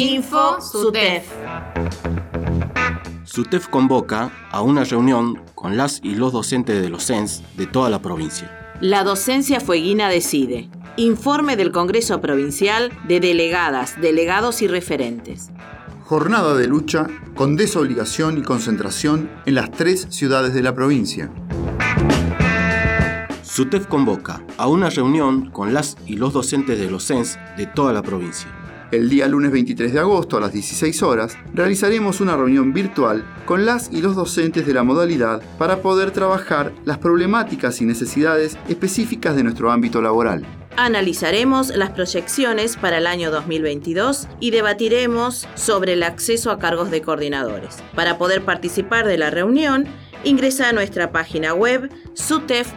Info SUTEF. SUTEF convoca a una reunión con las y los docentes de los CENS de toda la provincia. La docencia fueguina decide. Informe del Congreso Provincial de delegadas, delegados y referentes. Jornada de lucha con desobligación y concentración en las tres ciudades de la provincia. SUTEF convoca a una reunión con las y los docentes de los CENS de toda la provincia. El día lunes 23 de agosto a las 16 horas realizaremos una reunión virtual con las y los docentes de la modalidad para poder trabajar las problemáticas y necesidades específicas de nuestro ámbito laboral. Analizaremos las proyecciones para el año 2022 y debatiremos sobre el acceso a cargos de coordinadores. Para poder participar de la reunión, ingresa a nuestra página web sutef.org.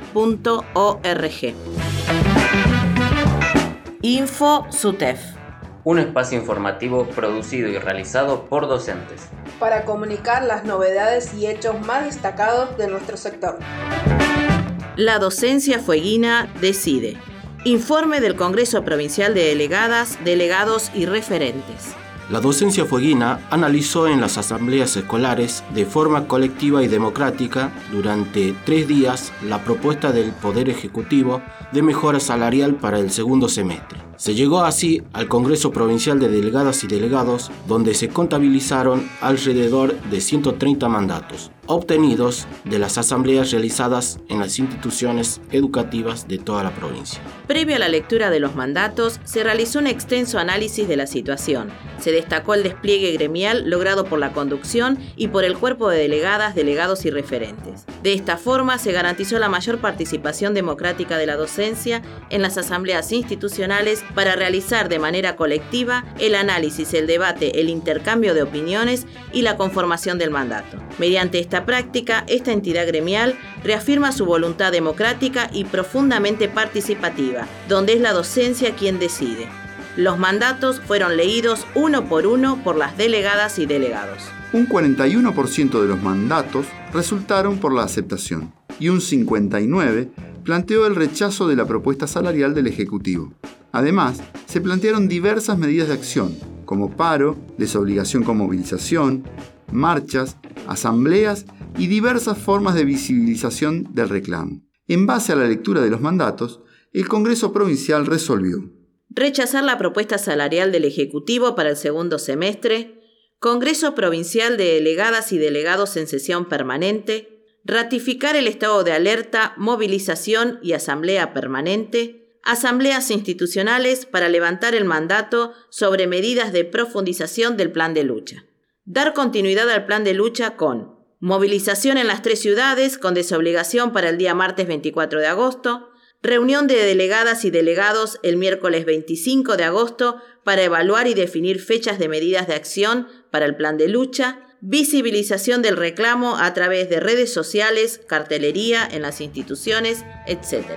Info SUTEF un espacio informativo producido y realizado por docentes. Para comunicar las novedades y hechos más destacados de nuestro sector. La docencia fueguina decide. Informe del Congreso Provincial de Delegadas, Delegados y Referentes. La docencia fueguina analizó en las asambleas escolares de forma colectiva y democrática durante tres días la propuesta del Poder Ejecutivo de mejora salarial para el segundo semestre. Se llegó así al Congreso Provincial de Delegadas y Delegados, donde se contabilizaron alrededor de 130 mandatos, obtenidos de las asambleas realizadas en las instituciones educativas de toda la provincia. Previo a la lectura de los mandatos, se realizó un extenso análisis de la situación. Se destacó el despliegue gremial logrado por la conducción y por el cuerpo de delegadas, delegados y referentes. De esta forma, se garantizó la mayor participación democrática de la docencia en las asambleas institucionales para realizar de manera colectiva el análisis, el debate, el intercambio de opiniones y la conformación del mandato. Mediante esta práctica, esta entidad gremial reafirma su voluntad democrática y profundamente participativa, donde es la docencia quien decide. Los mandatos fueron leídos uno por uno por las delegadas y delegados. Un 41% de los mandatos resultaron por la aceptación y un 59% planteó el rechazo de la propuesta salarial del Ejecutivo. Además, se plantearon diversas medidas de acción, como paro, desobligación con movilización, marchas, asambleas y diversas formas de visibilización del reclamo. En base a la lectura de los mandatos, el Congreso Provincial resolvió rechazar la propuesta salarial del Ejecutivo para el segundo semestre, Congreso Provincial de Delegadas y Delegados en sesión permanente, ratificar el estado de alerta, movilización y asamblea permanente, asambleas institucionales para levantar el mandato sobre medidas de profundización del plan de lucha. Dar continuidad al plan de lucha con movilización en las tres ciudades con desobligación para el día martes 24 de agosto, reunión de delegadas y delegados el miércoles 25 de agosto para evaluar y definir fechas de medidas de acción para el plan de lucha, visibilización del reclamo a través de redes sociales, cartelería en las instituciones, etc.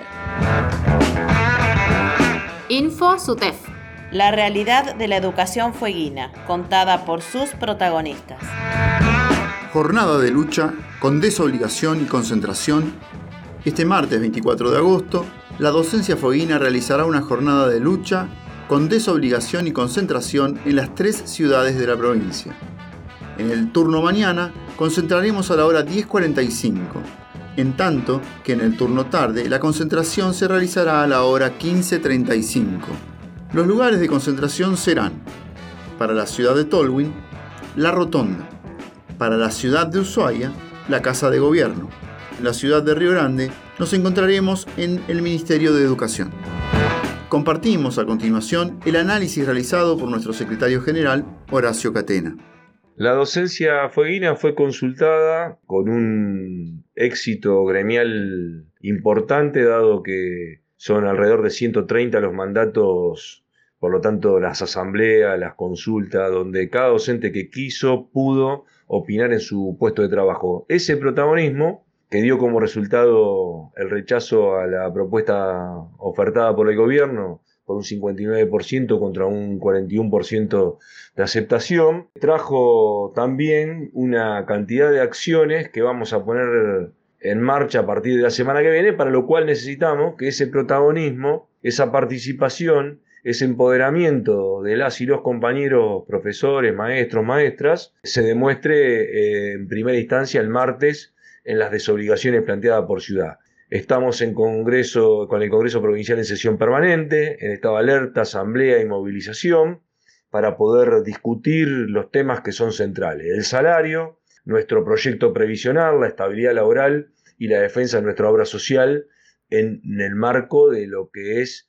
Info SUTEF la realidad de la educación fueguina, contada por sus protagonistas. Jornada de lucha con desobligación y concentración. Este martes 24 de agosto, la docencia fueguina realizará una jornada de lucha con desobligación y concentración en las tres ciudades de la provincia. En el turno mañana concentraremos a la hora 10.45, en tanto que en el turno tarde la concentración se realizará a la hora 15.35. Los lugares de concentración serán, para la ciudad de Tolwyn, la Rotonda, para la ciudad de Ushuaia, la Casa de Gobierno. En la ciudad de Río Grande nos encontraremos en el Ministerio de Educación. Compartimos a continuación el análisis realizado por nuestro secretario general, Horacio Catena. La docencia fueguina fue consultada con un éxito gremial importante, dado que son alrededor de 130 los mandatos por lo tanto, las asambleas, las consultas, donde cada docente que quiso pudo opinar en su puesto de trabajo. Ese protagonismo, que dio como resultado el rechazo a la propuesta ofertada por el gobierno, por un 59% contra un 41% de aceptación, trajo también una cantidad de acciones que vamos a poner en marcha a partir de la semana que viene, para lo cual necesitamos que ese protagonismo, esa participación ese empoderamiento de las y los compañeros, profesores, maestros, maestras, se demuestre eh, en primera instancia el martes en las desobligaciones planteadas por ciudad. Estamos en congreso, con el Congreso Provincial en sesión permanente, en estado alerta, asamblea y movilización, para poder discutir los temas que son centrales. El salario, nuestro proyecto previsional, la estabilidad laboral y la defensa de nuestra obra social en, el marco de lo que es